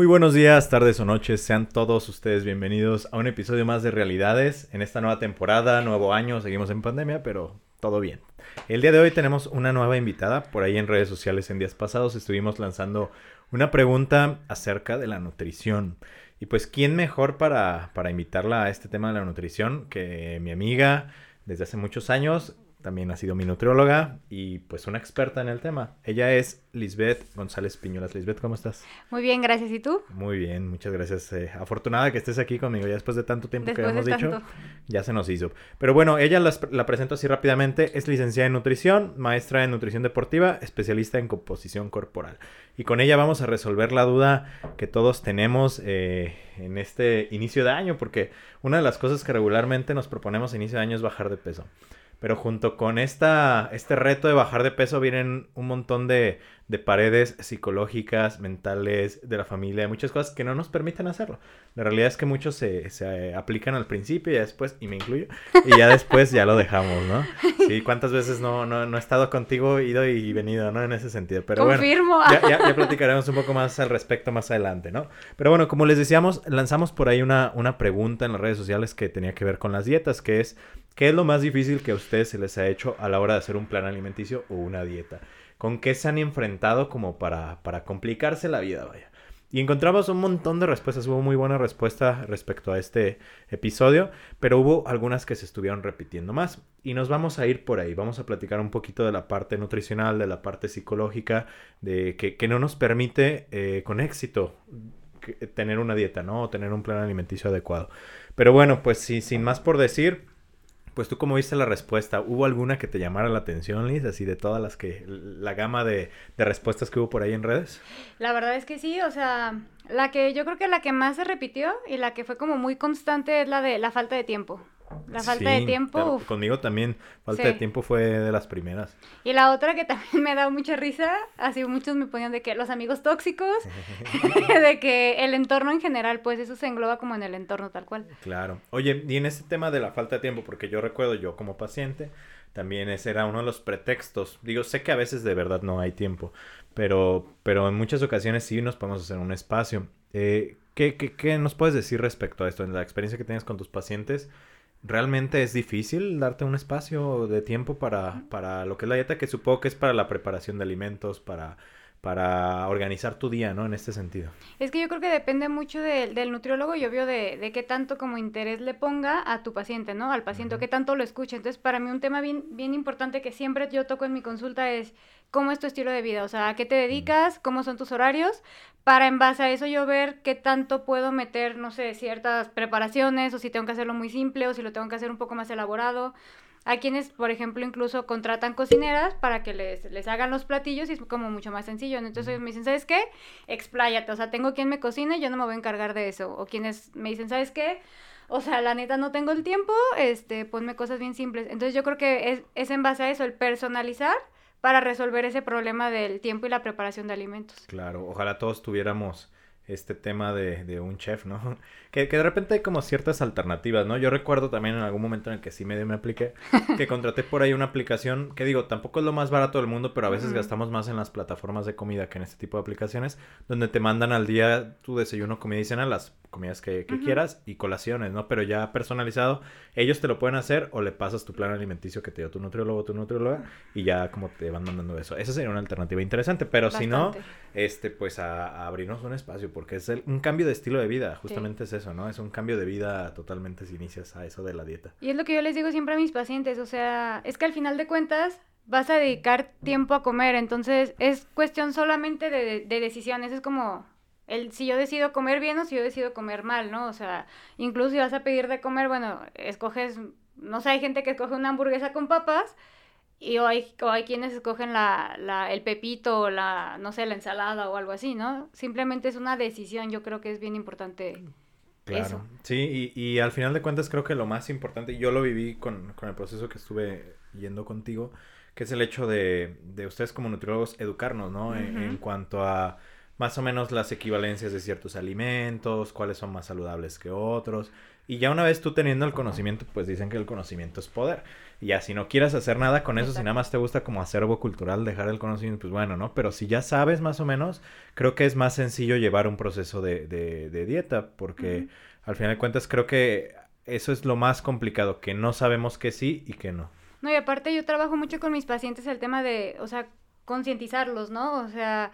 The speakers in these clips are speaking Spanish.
Muy buenos días, tardes o noches, sean todos ustedes bienvenidos a un episodio más de Realidades en esta nueva temporada, nuevo año, seguimos en pandemia, pero todo bien. El día de hoy tenemos una nueva invitada, por ahí en redes sociales en días pasados estuvimos lanzando una pregunta acerca de la nutrición. Y pues, ¿quién mejor para, para invitarla a este tema de la nutrición que mi amiga desde hace muchos años, también ha sido mi nutrióloga y pues una experta en el tema. Ella es Lisbeth González Piñolas. Lisbeth, ¿cómo estás? Muy bien, gracias. ¿Y tú? Muy bien, muchas gracias. Eh, afortunada que estés aquí conmigo ya después de tanto tiempo que hemos dicho. Ya se nos hizo. Pero bueno, ella la presento así rápidamente. Es licenciada en nutrición, maestra en nutrición deportiva, especialista en composición corporal. Y con ella vamos a resolver la duda que todos tenemos eh, en este inicio de año, porque una de las cosas que regularmente nos proponemos a inicio de año es bajar de peso. Pero junto con esta, este reto de bajar de peso vienen un montón de, de paredes psicológicas, mentales, de la familia, muchas cosas que no nos permiten hacerlo. La realidad es que muchos se, se aplican al principio y ya después, y me incluyo, y ya después ya lo dejamos, ¿no? Sí, ¿cuántas veces no, no, no he estado contigo, ido y venido, ¿no? En ese sentido. Pero Confirmo. bueno, ya, ya, ya, platicaremos un poco más al respecto más adelante, ¿no? Pero bueno, como les decíamos, lanzamos por ahí una, una pregunta en las redes sociales que tenía que ver con las dietas, que es, ¿qué es lo más difícil que a ustedes se les ha hecho a la hora de hacer un plan alimenticio o una dieta? con qué se han enfrentado como para, para complicarse la vida, vaya. Y encontramos un montón de respuestas, hubo muy buena respuesta respecto a este episodio, pero hubo algunas que se estuvieron repitiendo más. Y nos vamos a ir por ahí, vamos a platicar un poquito de la parte nutricional, de la parte psicológica, de que, que no nos permite eh, con éxito tener una dieta, ¿no? O tener un plan alimenticio adecuado. Pero bueno, pues sin más por decir, pues tú cómo viste la respuesta, ¿hubo alguna que te llamara la atención, Liz? Así de todas las que, la gama de, de, respuestas que hubo por ahí en redes. La verdad es que sí, o sea, la que yo creo que la que más se repitió y la que fue como muy constante es la de la falta de tiempo. La falta de tiempo. Claro, conmigo también, falta sí. de tiempo fue de las primeras. Y la otra que también me ha dado mucha risa, así muchos me ponían de que los amigos tóxicos, de que el entorno en general, pues eso se engloba como en el entorno tal cual. Claro. Oye, y en este tema de la falta de tiempo, porque yo recuerdo yo como paciente, también ese era uno de los pretextos. Digo, sé que a veces de verdad no hay tiempo, pero, pero en muchas ocasiones sí nos podemos hacer un espacio. Eh, ¿qué, qué, ¿Qué nos puedes decir respecto a esto? En la experiencia que tienes con tus pacientes, ¿Realmente es difícil darte un espacio de tiempo para, para lo que es la dieta? Que supongo que es para la preparación de alimentos, para, para organizar tu día, ¿no? En este sentido. Es que yo creo que depende mucho de, del nutriólogo y obvio de, de, qué tanto como interés le ponga a tu paciente, ¿no? Al paciente, uh -huh. qué tanto lo escucha. Entonces, para mí un tema bien, bien importante que siempre yo toco en mi consulta es cómo es tu estilo de vida, o sea, a qué te dedicas, cómo son tus horarios, para en base a eso yo ver qué tanto puedo meter, no sé, ciertas preparaciones, o si tengo que hacerlo muy simple, o si lo tengo que hacer un poco más elaborado. Hay quienes, por ejemplo, incluso contratan cocineras para que les, les hagan los platillos y es como mucho más sencillo. Entonces ellos me dicen, ¿sabes qué? Expláyate, o sea, tengo quien me cocine, yo no me voy a encargar de eso. O quienes me dicen, ¿sabes qué? O sea, la neta no tengo el tiempo, este, ponme cosas bien simples. Entonces yo creo que es, es en base a eso, el personalizar para resolver ese problema del tiempo y la preparación de alimentos. Claro, ojalá todos tuviéramos este tema de, de un chef, ¿no? Que, que, de repente hay como ciertas alternativas, ¿no? Yo recuerdo también en algún momento en el que sí medio me apliqué, que contraté por ahí una aplicación que digo, tampoco es lo más barato del mundo, pero a veces uh -huh. gastamos más en las plataformas de comida que en este tipo de aplicaciones, donde te mandan al día tu desayuno, comida y cena, las comidas que, que uh -huh. quieras y colaciones, ¿no? Pero ya personalizado, ellos te lo pueden hacer o le pasas tu plan alimenticio que te dio tu nutriólogo tu nutrióloga y ya como te van mandando eso. Esa sería una alternativa interesante, pero Bastante. si no, este, pues a, a, abrirnos un espacio, porque es el, un cambio de estilo de vida, justamente sí. es eso, ¿no? Es un cambio de vida totalmente si inicias a eso de la dieta. Y es lo que yo les digo siempre a mis pacientes, o sea, es que al final de cuentas vas a dedicar tiempo a comer, entonces es cuestión solamente de, de decisiones, es como el si yo decido comer bien o si yo decido comer mal, ¿no? O sea, incluso si vas a pedir de comer, bueno, escoges, no sé, hay gente que escoge una hamburguesa con papas y o hay, o hay quienes escogen la, la, el pepito o la, no sé, la ensalada o algo así, ¿no? Simplemente es una decisión, yo creo que es bien importante. Claro, sí, y, y, al final de cuentas creo que lo más importante, yo lo viví con, con el proceso que estuve yendo contigo, que es el hecho de, de ustedes como nutriólogos educarnos, ¿no? en, cuanto a más o menos las equivalencias de ciertos alimentos, cuáles son más saludables que otros. Y ya una vez tú teniendo el conocimiento, pues dicen que el conocimiento es poder. Y ya si no quieres hacer nada con eso, si nada más te gusta como acervo cultural dejar el conocimiento, pues bueno, ¿no? Pero si ya sabes más o menos, creo que es más sencillo llevar un proceso de, de, dieta, porque al final de cuentas creo que eso es lo más complicado, que no sabemos que sí y que no. No, y aparte yo trabajo mucho con mis pacientes el tema de, o sea, concientizarlos, ¿no? O sea,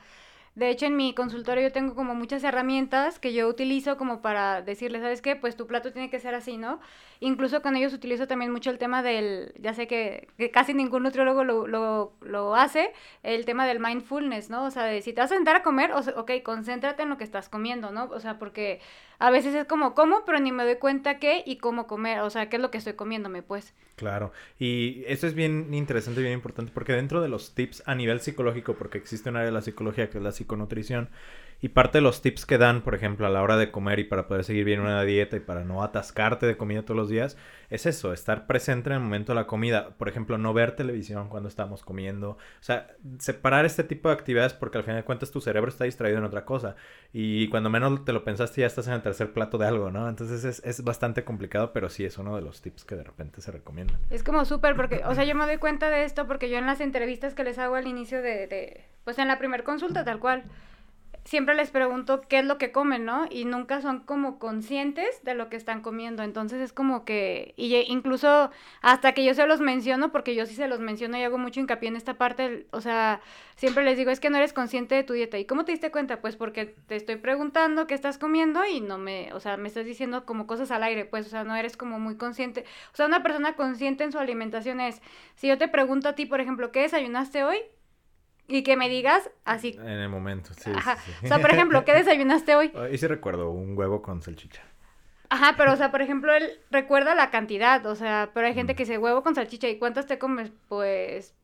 de hecho, en mi consultorio yo tengo como muchas herramientas que yo utilizo como para decirles, ¿sabes qué? Pues tu plato tiene que ser así, ¿no? Incluso con ellos utilizo también mucho el tema del, ya sé que, casi ningún nutriólogo lo, lo, lo, hace, el tema del mindfulness, ¿no? O sea, de si te vas a sentar a comer, o ok, concéntrate en lo que estás comiendo, ¿no? O sea, porque a veces es como, como, pero ni me doy cuenta qué y cómo comer, o sea, qué es lo que estoy comiéndome, pues. Claro, y eso es bien interesante y bien importante porque dentro de los tips a nivel psicológico, porque existe un área de la psicología que es la psiconutrición, y parte de los tips que dan, por ejemplo, a la hora de comer y para poder seguir bien una dieta y para no atascarte de comida todos los días, es eso, estar presente en el momento de la comida. Por ejemplo, no ver televisión cuando estamos comiendo. O sea, separar este tipo de actividades porque al final de cuentas tu cerebro está distraído en otra cosa. Y cuando menos te lo pensaste ya estás en el tercer plato de algo, ¿no? Entonces es, es bastante complicado, pero sí es uno de los tips que de repente se recomiendan. Es como súper porque, o sea, yo me doy cuenta de esto porque yo en las entrevistas que les hago al inicio de, de pues en la primera consulta tal cual siempre les pregunto qué es lo que comen, ¿no? Y nunca son como conscientes de lo que están comiendo. Entonces es como que, y incluso hasta que yo se los menciono, porque yo sí se los menciono y hago mucho hincapié en esta parte, o sea, siempre les digo, es que no eres consciente de tu dieta. ¿Y cómo te diste cuenta? Pues porque te estoy preguntando qué estás comiendo y no me, o sea, me estás diciendo como cosas al aire, pues, o sea, no eres como muy consciente. O sea, una persona consciente en su alimentación es, si yo te pregunto a ti, por ejemplo, ¿qué desayunaste hoy? Y que me digas así. En el momento, sí. Ajá. O sea, por ejemplo, ¿qué desayunaste hoy? Y sí recuerdo, un huevo con salchicha. Ajá, pero o sea, por ejemplo, él recuerda la cantidad, o sea, pero hay gente mm. que dice huevo con salchicha y ¿cuántas te comes? Pues,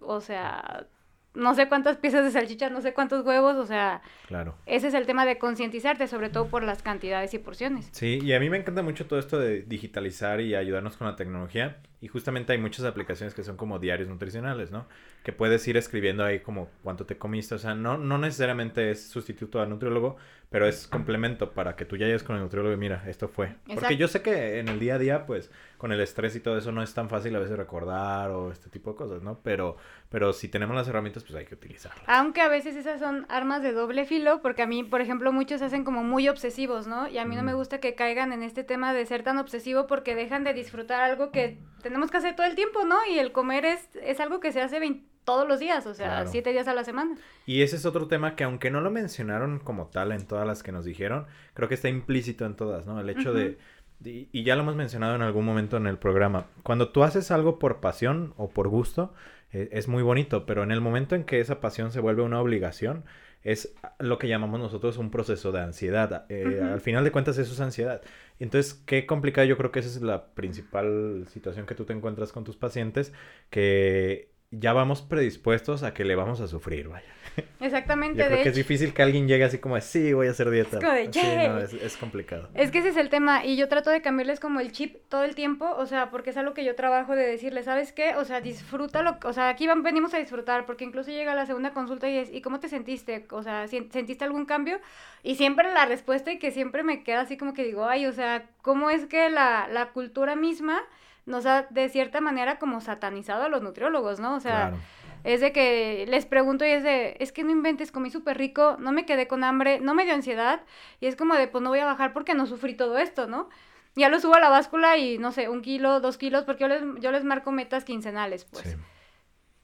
o sea, no sé cuántas piezas de salchicha, no sé cuántos huevos, o sea, claro. ese es el tema de concientizarte, sobre todo por las cantidades y porciones. Sí, y a mí me encanta mucho todo esto de digitalizar y ayudarnos con la tecnología. Y justamente hay muchas aplicaciones que son como diarios nutricionales, ¿no? Que puedes ir escribiendo ahí como cuánto te comiste. O sea, no, no necesariamente es sustituto al nutriólogo, pero es complemento para que tú ya llegues con el nutriólogo y mira, esto fue. Porque yo sé que en el día a día, pues, con el estrés y todo eso no es tan fácil a veces recordar o este tipo de cosas, ¿no? Pero, pero si tenemos las herramientas, pues hay que utilizarlas. Aunque a veces esas son armas de doble filo, porque a mí, por ejemplo, muchos se hacen como muy obsesivos, ¿no? Y a mí no me gusta que caigan en este tema de ser tan obsesivo porque dejan de disfrutar algo que tenemos que hacer todo el tiempo, ¿no? Y el comer es, es algo que se hace todos los días, o sea, siete días a la semana. Y ese es otro tema que aunque no lo mencionaron como tal en todas las que nos dijeron, creo que está implícito en todas, ¿no? El hecho de, y, ya lo hemos mencionado en algún momento en el programa, cuando tú haces algo por pasión o por gusto, e, es muy bonito, pero en el momento en que esa pasión se vuelve una obligación, es lo que llamamos nosotros un proceso de ansiedad. Eh, al final de cuentas eso es ansiedad. Entonces, qué complicado, yo creo que esa es la principal situación que tú te encuentras con tus pacientes, que ya vamos predispuestos a que le vamos a sufrir, vaya. Exactamente. Yo creo que es difícil que alguien llegue así como, sí, voy a hacer dieta. Es, es, complicado. Es que ese es el tema y yo trato de cambiarles como el chip todo el tiempo, o sea, porque es algo que yo trabajo de decirles, ¿sabes qué? O sea, disfrútalo, o sea, aquí venimos a disfrutar, porque incluso llega la segunda consulta y es, ¿y cómo te sentiste? O sea, ¿sentiste algún cambio? Y siempre la respuesta y que siempre me queda así como que digo, ay, o sea, ¿cómo es que la, la cultura misma nos ha de cierta manera como satanizado a los nutriólogos, ¿no? O sea, es de que les pregunto y es de, es que no inventes, comí súper rico, no me quedé con hambre, no me dio ansiedad y es como de, pues no voy a bajar porque no sufrí todo esto, ¿no? Ya lo subo a la báscula y no sé, un kilo, dos kilos, porque yo les, yo les marco metas quincenales, pues.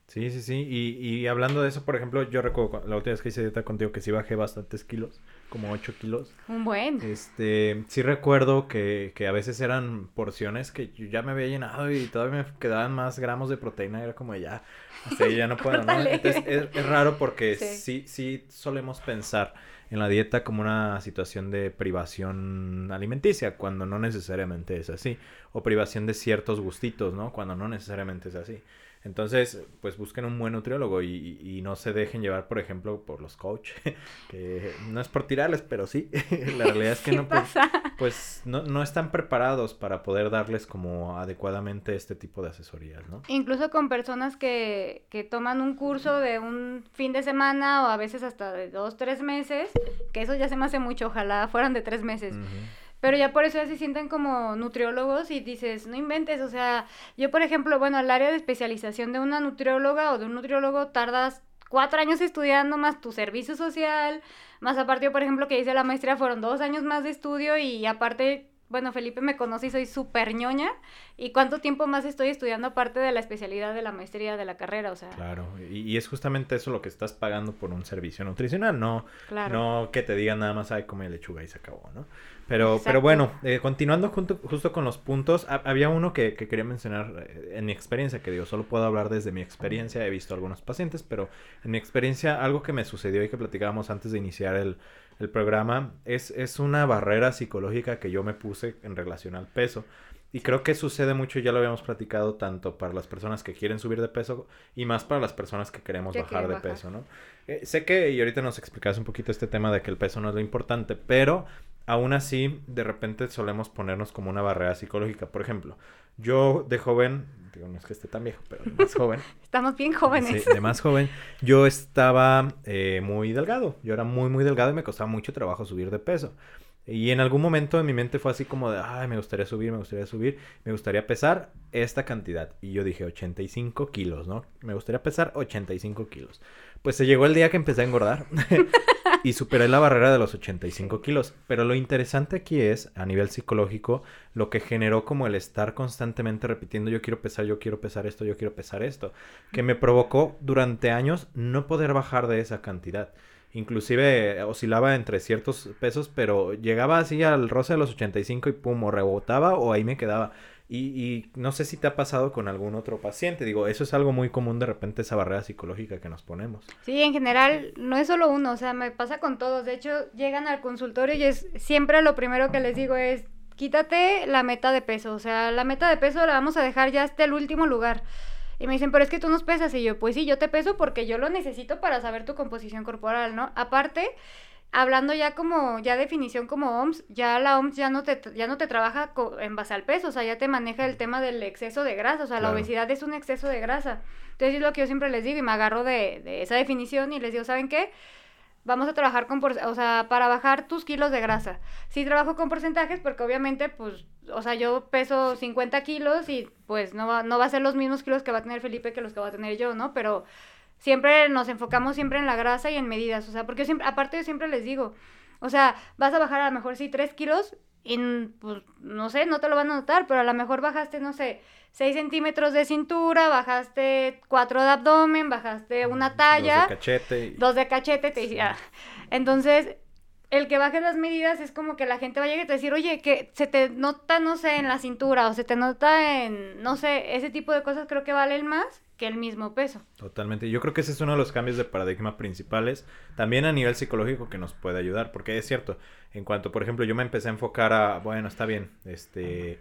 Sí, sí. Y, y hablando de eso, por ejemplo, yo recuerdo la última vez que hice dieta contigo que sí bajé bastantes kilos, como 8 kilos. Un buen. Este, sí recuerdo que, que a veces eran porciones que yo ya me había llenado y todavía me quedaban más gramos de proteína. Era como ya, así ya no puedo, ¿no? Entonces es, es, raro porque sí. sí, solemos pensar en la dieta como una situación de privación alimenticia, cuando no necesariamente es así. o privación de ciertos gustitos, ¿no? Cuando no necesariamente es así. Entonces, pues busquen un buen nutriólogo y, y, no se dejen llevar, por ejemplo, por los coach, que no es por tirarles, pero sí, la realidad es que no, pues, pues, no, no, están preparados para poder darles como adecuadamente este tipo de asesorías, ¿no? Incluso con personas que, que toman un curso de un fin de semana o a veces hasta de dos, tres meses, que eso ya se me hace mucho, ojalá fueran de tres meses. Pero ya por eso ya se sienten como nutriólogos y dices, no inventes, o sea, yo por ejemplo, bueno, al área de especialización de una nutrióloga o de un nutriólogo tardas cuatro años estudiando más tu servicio social, más aparte por ejemplo, que hice la maestría fueron dos años más de estudio y aparte bueno, Felipe me conoce y soy súper ñoña. ¿Y cuánto tiempo más estoy estudiando aparte de la especialidad de la maestría de la carrera? O sea. Claro, y, es justamente eso lo que estás pagando por un servicio nutricional, no, no que te digan nada más, ay, come lechuga y se acabó, ¿no? Pero, pero bueno, eh, continuando junto, justo con los puntos, había uno que, que, quería mencionar eh, en mi experiencia, que digo, solo puedo hablar desde mi experiencia, he visto algunos pacientes, pero en mi experiencia, algo que me sucedió y que platicábamos antes de iniciar el, el programa, es, es una barrera psicológica que yo me puse en relación al peso. Y creo que sucede mucho, ya lo habíamos platicado, tanto para las personas que quieren subir de peso y más para las personas que queremos bajar de peso, ¿no? Eh, sé que, y ahorita nos explicas un poquito este tema de que el peso no es lo importante, pero aún así, de repente solemos ponernos como una barrera psicológica. Por ejemplo, yo de joven, digo, no es que esté tan viejo, pero de más joven. Estamos bien jóvenes. Sí, de más joven, yo estaba eh, muy delgado. Yo era muy, muy delgado y me costaba mucho trabajo subir de peso. Y en algún momento en mi mente fue así como de, ay, me gustaría subir, me gustaría subir, me gustaría pesar esta cantidad. Y yo dije 85 kilos, ¿no? Me gustaría pesar 85 kilos. Pues se llegó el día que empecé a engordar y superé la barrera de los 85 kilos. Pero lo interesante aquí es, a nivel psicológico, lo que generó como el estar constantemente repitiendo, yo quiero pesar, yo quiero pesar esto, yo quiero pesar esto, que me provocó durante años no poder bajar de esa cantidad inclusive oscilaba entre ciertos pesos, pero llegaba así al roce de los 85 y pum, o rebotaba o ahí me quedaba. Y, no sé si te ha pasado con algún otro paciente. Digo, eso es algo muy común de repente, esa barrera psicológica que nos ponemos. Sí, en general, no es solo uno, o sea, me pasa con todos. De hecho, llegan al consultorio y es siempre lo primero que les digo es, quítate la meta de peso. O sea, la meta de peso la vamos a dejar ya hasta el último lugar. Y me dicen, pero es que tú nos pesas. Y yo, pues sí, yo te peso porque yo lo necesito para saber tu composición corporal, ¿no? Aparte, hablando ya como, ya definición como OMS, ya la OMS ya no te, ya no te trabaja en base al peso, o sea, ya te maneja el tema del exceso de grasa, o sea, la obesidad es un exceso de grasa. Entonces es lo que yo siempre les digo y me agarro de, de esa definición y les digo, ¿saben qué? vamos a trabajar con, o sea, para bajar tus kilos de grasa. Sí trabajo con porcentajes porque obviamente, pues, o sea, yo peso 50 kilos y pues no va, no va a ser los mismos kilos que va a tener Felipe que los que va a tener yo, ¿no? Pero siempre nos enfocamos siempre en la grasa y en medidas, o sea, porque siempre, aparte yo siempre les digo, o sea, vas a bajar a lo mejor sí 3 kilos y pues, no sé, no te lo van a notar, pero a lo mejor bajaste, no sé, 6 centímetros de cintura, bajaste 4 de abdomen, bajaste una talla. Dos de cachete. Dos de cachete, te decía. Entonces, el que baje las medidas es como que la gente va a llegar y te decir, oye, que se te nota, no sé, en la cintura o se te nota en, no sé, ese tipo de cosas creo que valen más que el mismo peso. Totalmente. Yo creo que ese es uno de los cambios de paradigma principales, también a nivel psicológico que nos puede ayudar, porque es cierto, en cuanto, por ejemplo, yo me empecé a enfocar a, bueno, está bien, este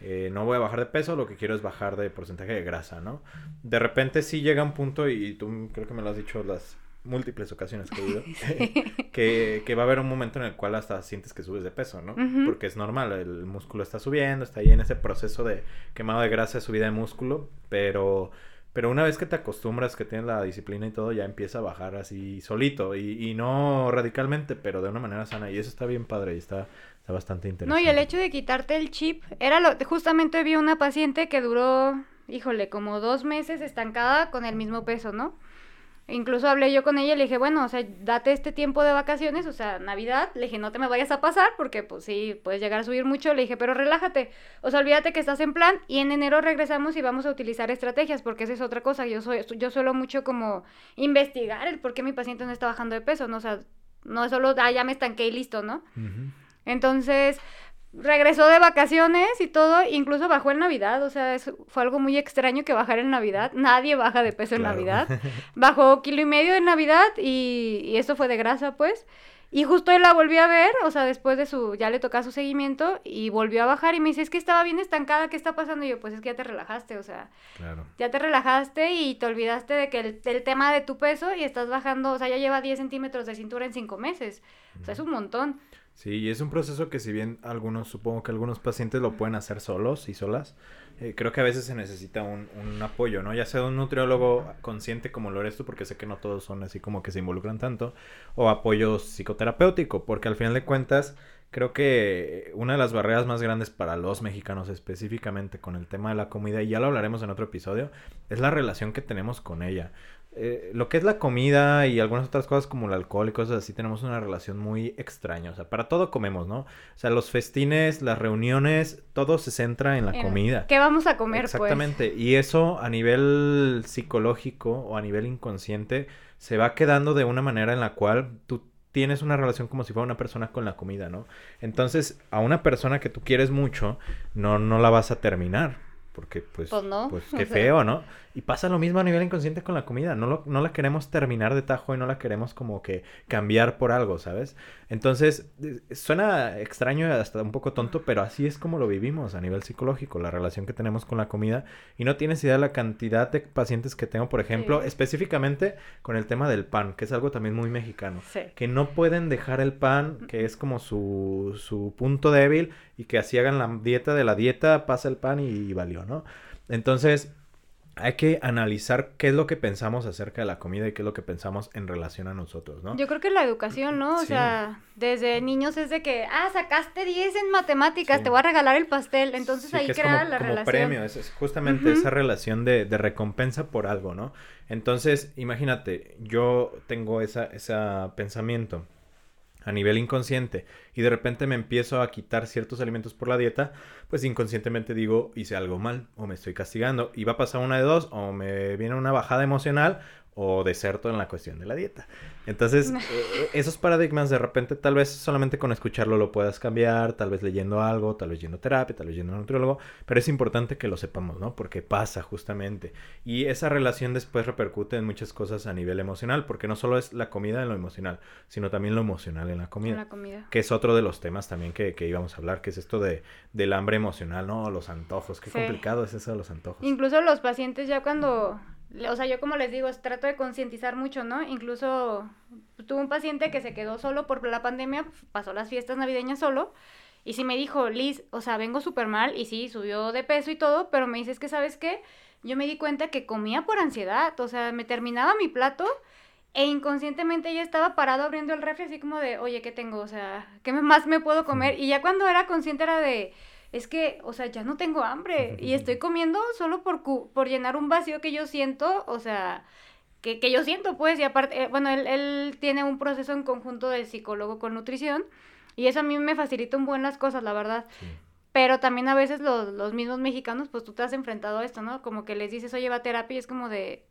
eh, no voy a bajar de peso, lo que quiero es bajar de porcentaje de grasa, ¿no? De repente sí llega un punto, y tú creo que me lo has dicho las múltiples ocasiones que he ido, que, que, va a haber un momento en el cual hasta sientes que subes de peso, ¿no? Porque es normal, el músculo está subiendo, está ahí en ese proceso de quemado de grasa, subida de músculo, pero... Pero una vez que te acostumbras, que tienes la disciplina y todo, ya empieza a bajar así solito. Y, y no radicalmente, pero de una manera sana. Y eso está bien padre y está, bastante interesante. No, y el hecho de quitarte el chip, era lo, justamente vi una paciente que duró, híjole, como dos meses estancada con el mismo peso, ¿no? Incluso hablé yo con ella y le dije, bueno, o sea, date este tiempo de vacaciones, o sea, Navidad. Le dije, no te me vayas a pasar porque, pues sí, puedes llegar a subir mucho. Le dije, pero relájate. O sea, olvídate que estás en plan y en enero regresamos y vamos a utilizar estrategias porque esa es otra cosa. Yo, soy, yo suelo mucho como investigar el por qué mi paciente no está bajando de peso, ¿no? O sea, no es solo, ah, ya me estanqué y listo, ¿no? Entonces, regresó de vacaciones y todo, incluso bajó en Navidad, o sea, fue algo muy extraño que bajar en Navidad, nadie baja de peso en Navidad, bajó kilo y medio en Navidad y, y esto fue de grasa, pues, Y justo él la volvió a ver, o sea, después de su, ya le tocaba su seguimiento y volvió a bajar y me dice, es que estaba bien estancada, ¿qué está pasando? Y yo, pues es que ya te relajaste, o sea, Claro. ya te relajaste y te olvidaste de que el, el tema de tu peso y estás bajando, o sea, ya lleva 10 centímetros de cintura en 5 meses, o sea, es un montón. Sí, y es un proceso que si bien algunos, supongo que algunos pacientes lo pueden hacer solos y solas, eh, creo que a veces se necesita un, un apoyo, ¿no? Ya sea un nutriólogo consciente como lo eres tú, porque sé que no todos son así como que se involucran tanto, o apoyo psicoterapéutico, porque al final de cuentas creo que una de las barreras más grandes para los mexicanos específicamente con el tema de la comida, y ya lo hablaremos en otro episodio, es la relación que tenemos con ella. Eh, lo que es la comida y algunas otras cosas como el alcohol y cosas así, tenemos una relación muy extraña. O sea, para todo comemos, ¿no? O sea, los festines, las reuniones, todo se centra en la En- comida. ¿Qué vamos a comer, pues? Exactamente. Y eso a nivel psicológico o a nivel inconsciente se va quedando de una manera en la cual tú tienes una relación como si fuera una persona con la comida, ¿no? Entonces, a una persona que tú quieres mucho, no, no la vas a terminar. Porque, pues, Pues no, pues o qué sea. feo, ¿no? Y pasa lo mismo a nivel inconsciente con la comida. No, lo- no la queremos terminar de tajo y no la queremos como que cambiar por algo, ¿sabes? Entonces, eh, suena extraño y hasta un poco tonto, pero así es como lo vivimos a nivel psicológico, la relación que tenemos con la comida. Y no tienes idea de la cantidad de pacientes que tengo, por ejemplo, Sí. específicamente con el tema del pan, que es algo también muy mexicano. Sí. Que no pueden dejar el pan, que es como su, su punto débil, y que así hagan la dieta de la dieta, pasa el pan y, valió, ¿no? Entonces, hay que analizar qué es lo que pensamos acerca de la comida y qué es lo que pensamos en relación a nosotros, ¿no? Yo creo que la educación, ¿no? O Sí. sea, desde niños es de que, ah, sacaste 10 en matemáticas, Sí. te voy a regalar el pastel. Entonces Sí, ahí crea la como relación. premio, es, es justamente esa relación de, de recompensa por algo, ¿no? Entonces, imagínate, yo tengo esa, ese pensamiento a nivel inconsciente y de repente me empiezo a quitar ciertos alimentos por la dieta, pues inconscientemente digo, hice algo mal o me estoy castigando y va a pasar una de dos, o me viene una bajada emocional o deserto en la cuestión de la dieta. Entonces, eh, esos paradigmas de repente tal vez solamente con escucharlo lo puedas cambiar, tal vez leyendo algo, tal vez yendo a terapia, tal vez yendo a un nutriólogo, pero es importante que lo sepamos, ¿no? Porque pasa justamente. Y esa relación después repercute en muchas cosas a nivel emocional, porque no solo es la comida en lo emocional, sino también lo emocional en la en comida. la comida. Que es otro de los temas también que, que íbamos a hablar, que es esto de, del hambre emocional, ¿no? Los antojos. Qué Sí. complicado es eso de los antojos. Incluso los pacientes ya cuando, o sea, yo como les digo, trato de concientizar mucho, ¿no? Incluso tuve un paciente que se quedó solo por la pandemia, pasó las fiestas navideñas solo, y sí me dijo, Liz, o sea, vengo súper mal, y sí, subió de peso y todo, pero me dice, es que, ¿sabes qué? Yo me di cuenta que comía por ansiedad, o sea, me terminaba mi plato e inconscientemente ya estaba parado abriendo el refri así como de, oye, ¿qué tengo? O sea, ¿qué más me puedo comer? Y ya cuando era consciente era de, es que, o sea, ya no tengo hambre y estoy comiendo solo por, cu- por llenar un vacío que yo siento, o sea, que, que yo siento, pues, y aparte, eh, bueno, él, él tiene un proceso en conjunto de psicólogo con nutrición y eso a mí me facilita un buen las cosas, la verdad. Sí. Pero también a veces los, los mismos mexicanos, pues tú te has enfrentado a esto, ¿no? Como que les dices, oye, va a terapia y es como de,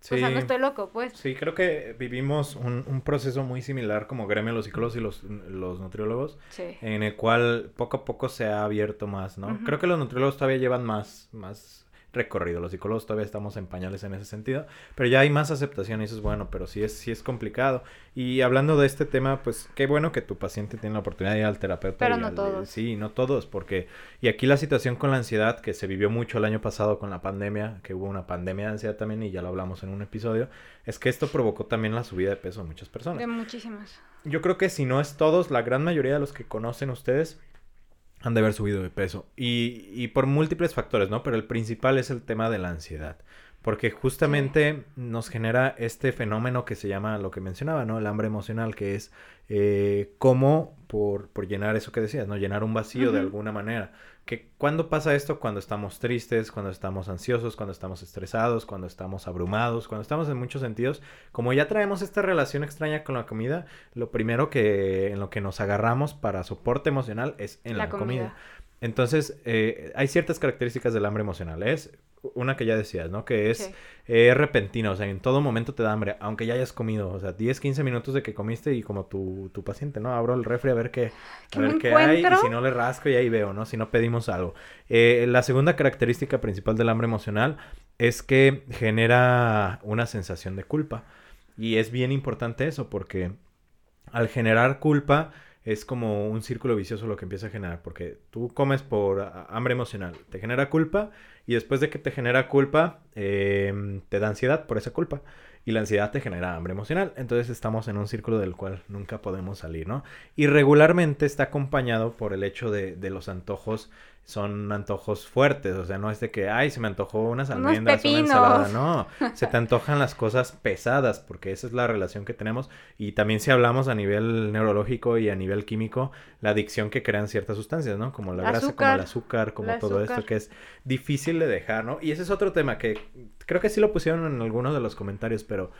o sea, no Sí. estoy loco, pues. Sí, creo que vivimos un, un proceso muy similar como gremio los psicólogos y los, los nutriólogos, Sí. en el cual poco a poco se ha abierto más, ¿no? Creo que los nutriólogos todavía llevan más, más recorrido, los psicólogos todavía estamos en pañales en ese sentido, pero ya hay más aceptación y eso es bueno, pero sí es, sí es complicado. Y hablando de este tema, pues qué bueno que tu paciente tiene la oportunidad de ir al terapeuta. Pero y no al- todos. Sí, no todos, porque... Y aquí la situación con la ansiedad, que se vivió mucho el año pasado con la pandemia, que hubo una pandemia de ansiedad también, y ya lo hablamos en un episodio, es que esto provocó también la subida de peso de muchas personas. De muchísimas. Yo creo que si no es todos, la gran mayoría de los que conocen ustedes han de haber subido de peso. Y, y por múltiples factores, ¿no? Pero el principal es el tema de la ansiedad. Porque justamente nos genera este fenómeno que se llama lo que mencionaba, ¿no? El hambre emocional, que es eh, cómo por, por llenar eso que decías, ¿no? Llenar un vacío de alguna manera. Que cuando pasa esto, cuando estamos tristes, cuando estamos ansiosos, cuando estamos estresados, cuando estamos abrumados, cuando estamos en muchos sentidos, como ya traemos esta relación extraña con la comida, lo primero que en lo que nos agarramos para soporte emocional es en la, La comida. comida. Entonces, eh, hay ciertas características del hambre emocional. Es una que ya decías, ¿no? Que es eh, repentina, o sea, en todo momento te da hambre, aunque ya hayas comido, o sea, 10, 15 minutos de que comiste y como tu, tu paciente, ¿no? Abro el refri a ver qué, ¿Qué a ver qué hay y si no le rasco y ahí veo, ¿no? Si no pedimos algo. Eh, la segunda característica principal del hambre emocional es que genera una sensación de culpa y es bien importante eso porque al generar culpa es como un círculo vicioso lo que empieza a generar, porque tú comes por hambre emocional, te genera culpa y después de que te genera culpa, em, te da ansiedad por esa culpa y la ansiedad te genera hambre emocional. Entonces estamos en un círculo del cual nunca podemos salir, ¿no? Y regularmente está acompañado por el hecho de, de los antojos son antojos fuertes, o sea, no es de que, ay, se me antojó unas almendras, una ensalada, no, se te antojan las cosas pesadas, porque esa es la relación que tenemos, y también si hablamos a nivel neurológico y a nivel químico, la adicción que crean ciertas sustancias, ¿no? Como la grasa, como el azúcar, como todo esto que es difícil de dejar, ¿no? Y ese es otro tema que creo que sí lo pusieron en algunos de los comentarios, pero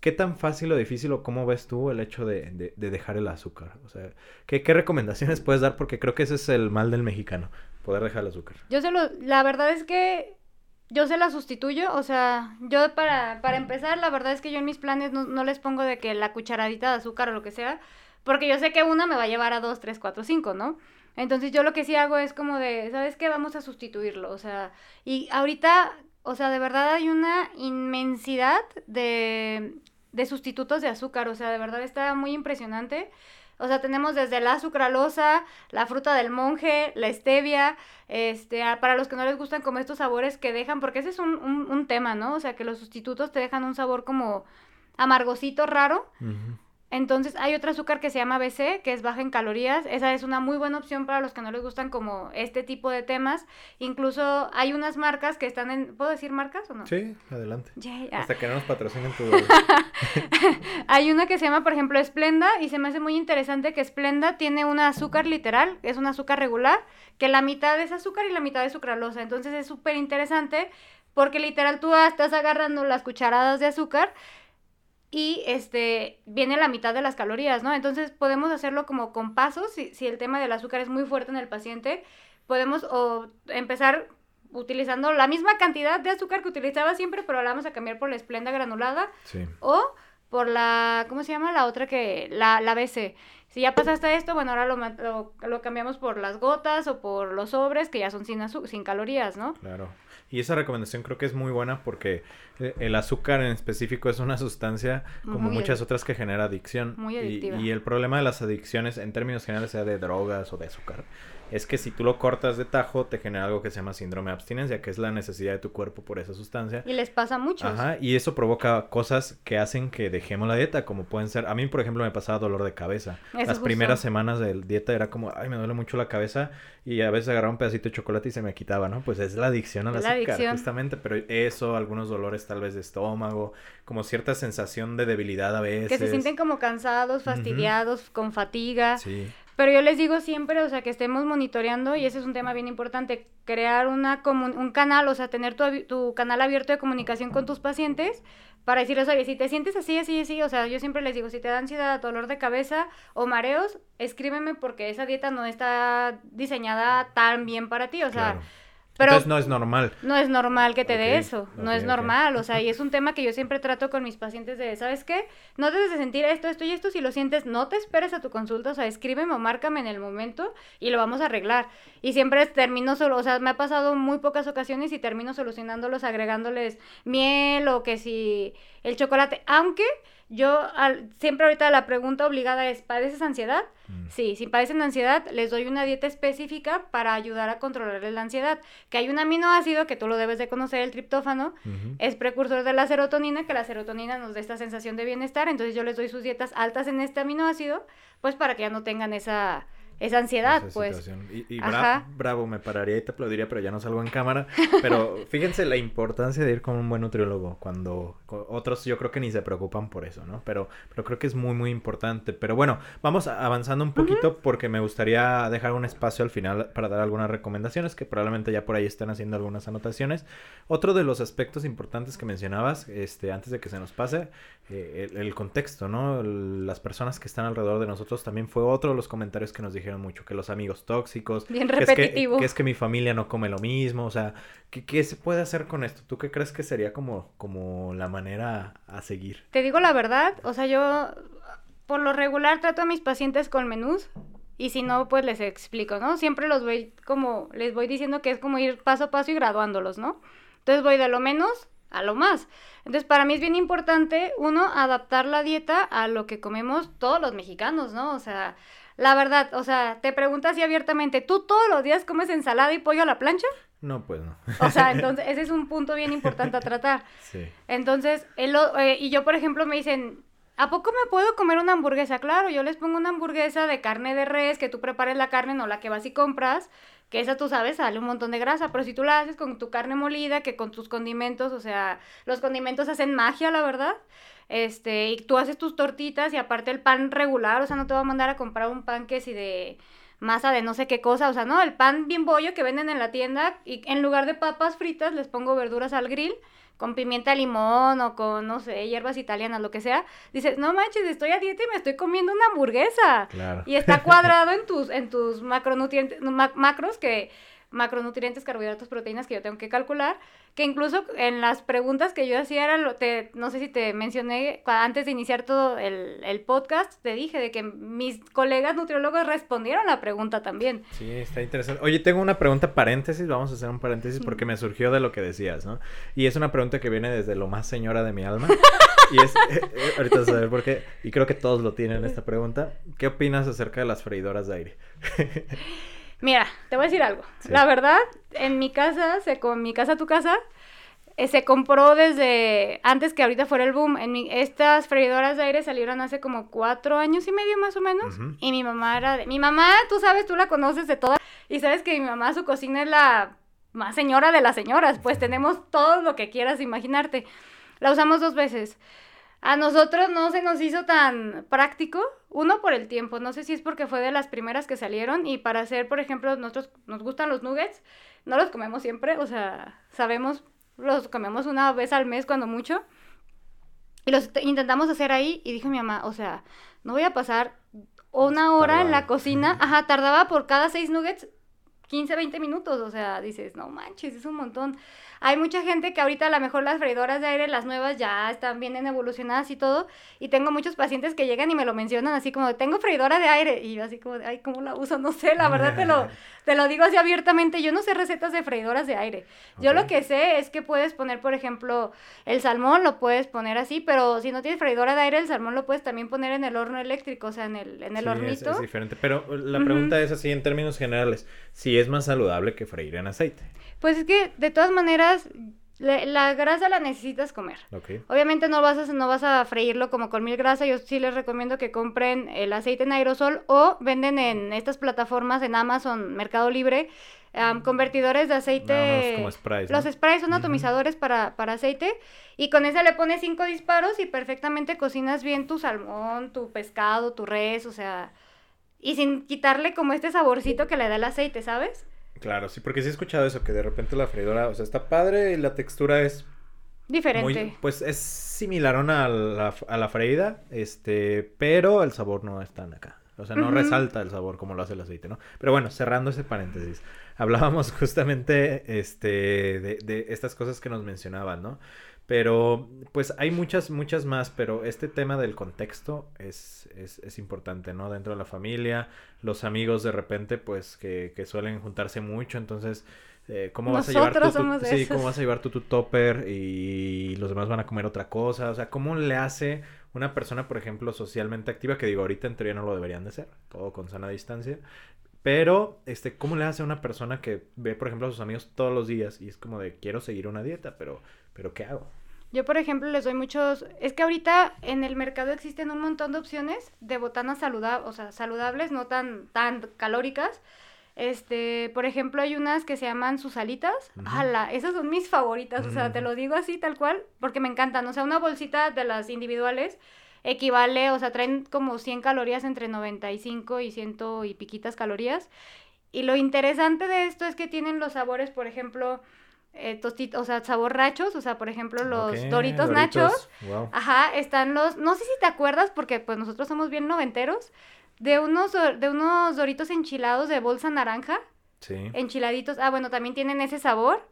¿Qué tan fácil o difícil o cómo ves tú el hecho de, dejar el azúcar? O sea, ¿qué, ¿qué, recomendaciones puedes dar? Porque creo que ese es el mal del mexicano, poder dejar el azúcar. Yo se lo, la verdad es que yo se la sustituyo, o sea, yo para, para empezar, la verdad es que yo en mis planes no, no les pongo de que la cucharadita de azúcar o lo que sea, porque yo sé que una me va a llevar a dos, tres, cuatro, cinco, ¿no? Entonces yo lo que sí hago es como de, ¿sabes qué? Vamos a sustituirlo, o sea, y ahorita, o sea, de verdad hay una inmensidad de, de sustitutos de azúcar, o sea, de verdad está muy impresionante. O sea, tenemos desde la sucralosa, la fruta del monje, la stevia, este, para los que no les gustan como estos sabores que dejan, porque ese es un, un, tema, ¿no? O sea, que los sustitutos te dejan un sabor como amargosito, raro. Entonces hay otro azúcar que se llama BC, que es baja en calorías. Esa es una muy buena opción para los que no les gustan como este tipo de temas. Incluso hay unas marcas que están en... ¿Puedo decir marcas o no? Sí, adelante. Hasta que no nos patrocinen tu... hay una que se llama, por ejemplo, Splenda y se me hace muy interesante que Splenda tiene un azúcar literal, es un azúcar regular, que la mitad es azúcar y la mitad es sucralosa. Entonces es súper interesante porque literal tú estás agarrando las cucharadas de azúcar y este viene la mitad de las calorías, ¿no? Entonces podemos hacerlo como con pasos, si, si el tema del azúcar es muy fuerte en el paciente, podemos o empezar utilizando la misma cantidad de azúcar que utilizaba siempre, pero la vamos a cambiar por la esplenda granulada sí. o por la, ¿cómo se llama? La otra que, la, la BC. Si ya pasaste esto, bueno, ahora lo, lo, lo, cambiamos por las gotas o por los sobres que ya son sin, sin calorías, ¿no? Claro. Y esa recomendación creo que es muy buena porque eh, el azúcar en específico es una sustancia como muchas otras que genera adicción. Muy adictiva. Y, y, el problema de las adicciones en términos generales, sea de drogas o de azúcar, es que si tú lo cortas de tajo, te genera algo que se llama síndrome de abstinencia, que es la necesidad de tu cuerpo por esa sustancia. Y les pasa mucho. Ajá, y eso provoca cosas que hacen que dejemos la dieta, como pueden ser, a mí por ejemplo me pasaba dolor de cabeza. Las primeras semanas de dieta era como, ay, me duele mucho la cabeza y a veces agarraba un pedacito de chocolate y se me quitaba, ¿no? Pues es la adicción a la, azúcar, justamente, pero eso, algunos dolores tal vez de estómago, como cierta sensación de debilidad a veces. Que se sienten como cansados, fastidiados, con fatiga. Sí. Pero yo les digo siempre, o sea, que estemos monitoreando, y ese es un tema bien importante, crear una un canal, o sea, tener tu, tu canal abierto de comunicación con tus pacientes para decirles, oye, si te sientes así, así, así, o sea, yo siempre les digo, si te da ansiedad, dolor de cabeza o mareos, escríbeme porque esa dieta no está diseñada tan bien para ti, o sea... Pero Entonces no es normal. No es normal que te dé eso, no es normal, o sea, y es un tema que yo siempre trato con mis pacientes de, ¿sabes qué? No debes de sentir esto, esto y esto, si lo sientes, no te esperes a tu consulta, o sea, escríbeme o márcame en el momento y lo vamos a arreglar. Y siempre termino solo, o sea, me ha pasado muy pocas ocasiones y termino solucionándolos agregándoles miel o que si el chocolate, aunque yo al, siempre ahorita la pregunta obligada es, ¿padeces ansiedad? Mm. Sí, si padecen ansiedad, les doy una dieta específica para ayudar a controlar la ansiedad. Que hay un aminoácido que tú lo debes de conocer, el triptófano, es precursor de la serotonina, que la serotonina nos da esta sensación de bienestar, entonces yo les doy sus dietas altas en este aminoácido, pues para que ya no tengan esa esa ansiedad, pues. Y, bravo, me pararía y te aplaudiría, pero ya no salgo en cámara. Pero fíjense la importancia de ir con un buen nutriólogo cuando otros yo creo que ni se preocupan por eso, ¿no? Pero, pero creo que es muy, muy importante. Pero bueno, vamos avanzando un poquito porque me gustaría dejar un espacio al final para dar algunas recomendaciones que probablemente ya por ahí están haciendo algunas anotaciones. Otro de los aspectos importantes que mencionabas, este, antes de que se nos pase, eh, el, contexto, ¿no? las personas que están alrededor de nosotros también fue otro de los comentarios que nos dijeron mucho, que los amigos tóxicos, Bien que. Es que, es que mi familia no come lo mismo, o sea, ¿qué, ¿qué, se puede hacer con esto? ¿Tú qué crees que sería como, como la manera a seguir? Te digo la verdad, o sea, yo por lo regular trato a mis pacientes con menús y si no, pues les explico, ¿no? Siempre los voy como, les voy diciendo que es como ir paso a paso y graduándolos, ¿no? Entonces voy de lo menos a lo más. Entonces, para mí es bien importante, uno, adaptar la dieta a lo que comemos todos los mexicanos, ¿no? O sea, la verdad, o sea, te preguntas así abiertamente, ¿tú todos los días comes ensalada y pollo a la plancha? No, pues no. O sea, entonces, ese es un punto bien importante a tratar. Sí. Entonces, el, o- eh, y yo, por ejemplo, me dicen, ¿a poco me puedo comer una hamburguesa? Claro, yo les pongo una hamburguesa de carne de res, que tú prepares la carne, no la que vas y compras, que esa tú sabes, sale un montón de grasa, pero si tú la haces con tu carne molida, que con tus condimentos, o sea, los condimentos hacen magia, la verdad. Este, y tú haces tus tortitas y aparte el pan regular, o sea, no te voy a mandar a comprar un pan que si de masa de no sé qué cosa, o sea, no, el pan bien bollo que venden en la tienda y en lugar de papas fritas les pongo verduras al grill con pimienta limón o con, no sé, hierbas italianas, lo que sea, dices, no manches, estoy a dieta y me estoy comiendo una hamburguesa. Claro. Y está cuadrado en tus, en tus macronutrientes, ma- macros que, macronutrientes, carbohidratos, proteínas que yo tengo que calcular, que incluso en las preguntas que yo hacía era, lo, te, no sé si te mencioné antes de iniciar todo el, el podcast, te dije de que mis colegas nutriólogos respondieron la pregunta también. Sí, está interesante. Oye, tengo una pregunta paréntesis, vamos a hacer un paréntesis porque me surgió de lo que decías, ¿no? Y es una pregunta que viene desde lo más señora de mi alma. Y es, eh, eh, ahorita vas a ver por qué, y creo que todos lo tienen esta pregunta. ¿Qué opinas acerca de las freidoras de aire? Mira, te voy a decir algo. Sí. La verdad, en mi casa, se, con mi casa, tu casa, eh, se compró desde antes que ahorita fuera el boom. En mi- estas freidoras de aire salieron hace como cuatro años y medio más o menos. Y mi mamá era de... Mi mamá, tú sabes, tú la conoces de todas. Y sabes que mi mamá, su cocina es la más señora de las señoras. Pues tenemos todo lo que quieras imaginarte. La usamos dos veces. A nosotros no se nos hizo tan práctico, uno por el tiempo, no sé si es porque fue de las primeras que salieron y para hacer, por ejemplo, nosotros nos gustan los nuggets, no los comemos siempre, o sea, sabemos, los comemos una vez al mes cuando mucho y los te- intentamos hacer ahí y dijo mi mamá, o sea, no voy a pasar una hora en la cocina, ajá, tardaba por cada seis nuggets 15, 20 minutos, o sea, dices, no manches, es un montón. Hay mucha gente que ahorita a lo mejor las freidoras de aire, las nuevas ya están bien evolucionadas y todo, y tengo muchos pacientes que llegan y me lo mencionan así como, tengo freidora de aire, y yo así como, ay, ¿cómo la uso? No sé, la verdad te lo, te lo digo así abiertamente, yo no sé recetas de freidoras de aire. Yo lo que sé es que puedes poner, por ejemplo, el salmón, lo puedes poner así, pero si no tienes freidora de aire, el salmón lo puedes también poner en el horno eléctrico, o sea, en el, en el Sí, hornito. Es, diferente. Pero la Ujú. pregunta es así en términos generales. Si es más saludable que freír en aceite. Pues es que de todas maneras, la grasa la necesitas comer. Ok. Obviamente no vas a, no vas a freírlo como con mil grasa. Yo sí les recomiendo que compren el aceite en aerosol o venden en estas plataformas en Amazon, Mercado Libre, am, convertidores de aceite. Los sprays son atomizadores para, para aceite y con ese le pones cinco disparos y perfectamente cocinas bien tu salmón, tu pescado, tu res, o sea, y sin quitarle como este saborcito que le da el aceite, ¿sabes? Claro, sí, porque sí he escuchado eso, que de repente la freidora, o sea, está padre y la textura es Diferente. muy, pues es similar a la, a la freída, este, pero el sabor no es tan acá. O sea, no resalta el sabor como lo hace el aceite, ¿no? Pero bueno, cerrando ese paréntesis, hablábamos justamente, este, de, de estas cosas que nos mencionaban, ¿no? Pero, pues hay muchas, muchas más, pero este tema del contexto es, es, es importante, ¿no? Dentro de la familia, los amigos de repente, pues, que, que suelen juntarse mucho, entonces, eh, ¿cómo vas a llevar tú tu- sí, cómo vas a llevar tú tu topper y los demás van a comer otra cosa? O sea, ¿cómo le hace una persona, por ejemplo, socialmente activa, que digo, ahorita en teoría no lo deberían de ser, todo con sana distancia, pero, este, ¿cómo le hace a una persona que ve, por ejemplo, a sus amigos todos los días y es como de, quiero seguir una dieta, pero, pero ¿qué hago? Yo, por ejemplo, les doy muchos... Es que ahorita en el mercado existen un montón de opciones de botanas saludables, o sea, saludables, no tan, tan calóricas. Este, por ejemplo, hay unas que se llaman sus alitas. ¡Hala! Esas son mis favoritas, o sea, te lo digo así, tal cual, porque me encantan. O sea, una bolsita de las individuales equivale, o sea, traen como 100 calorías entre 95 y 100 y piquitas calorías. Y lo interesante de esto es que tienen los sabores, por ejemplo, eh, tosti- o sea, sabor nachos, o sea, por ejemplo, los Doritos, nachos. Wow. Ajá, están los, no sé si te acuerdas, porque pues nosotros somos bien noventeros, de unos, de unos Doritos enchilados de bolsa naranja, Sí. enchiladitos. Ah, bueno, también tienen ese sabor,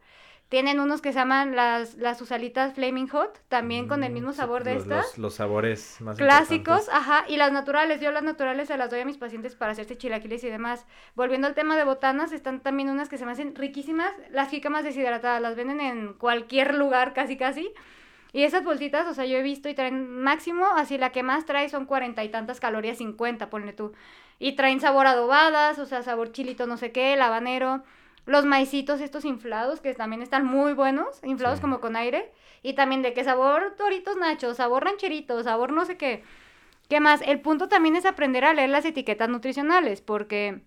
Tienen unos que se llaman las, las usalitas Flaming Hot, también con el Mm, mismo sabor de los, estas. Los, los sabores más Clásicos, ajá, y las naturales, yo las naturales se las doy a mis pacientes para hacerse chilaquiles y demás. Volviendo al tema de botanas, están también unas que se me hacen riquísimas, las jícamas deshidratadas, las venden en cualquier lugar casi casi. Y esas bolsitas, o sea, yo he visto y traen máximo, así la que más trae son cuarenta y tantas calorías, cincuenta, ponle tú. Y traen sabor adobadas, o sea, sabor chilito no sé qué, el habanero. Los maicitos estos inflados, que también están muy buenos, inflados Sí. como con aire. Y también de qué sabor Doritos Nachos, sabor rancherito, sabor no sé qué. ¿Qué más? El punto también es aprender a leer las etiquetas nutricionales, porque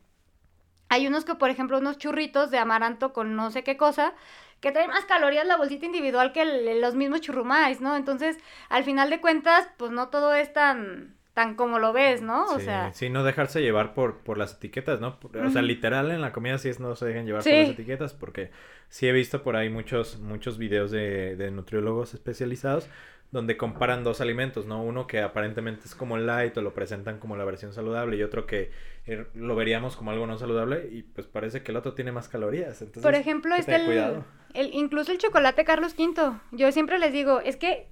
hay unos que, por ejemplo, unos churritos de amaranto con no sé qué cosa, que traen más calorías la bolsita individual que el- los mismos churrumais, ¿no? Entonces, al final de cuentas, pues no todo es tan, tan como lo ves, ¿no? O Sí, sea, sí, no dejarse llevar por, por las etiquetas, ¿no? Por- O sea, literal en la comida sí es no se dejen llevar por las etiquetas, porque sí he visto por ahí muchos, muchos videos de, de nutriólogos especializados donde comparan dos alimentos, ¿no? Uno que aparentemente es como light o lo presentan como la versión saludable y otro que eh, lo veríamos como algo no saludable y pues parece que el otro tiene más calorías. Entonces, por ejemplo, el, cuidado. el- incluso el chocolate Carlos V. Yo siempre les digo, es que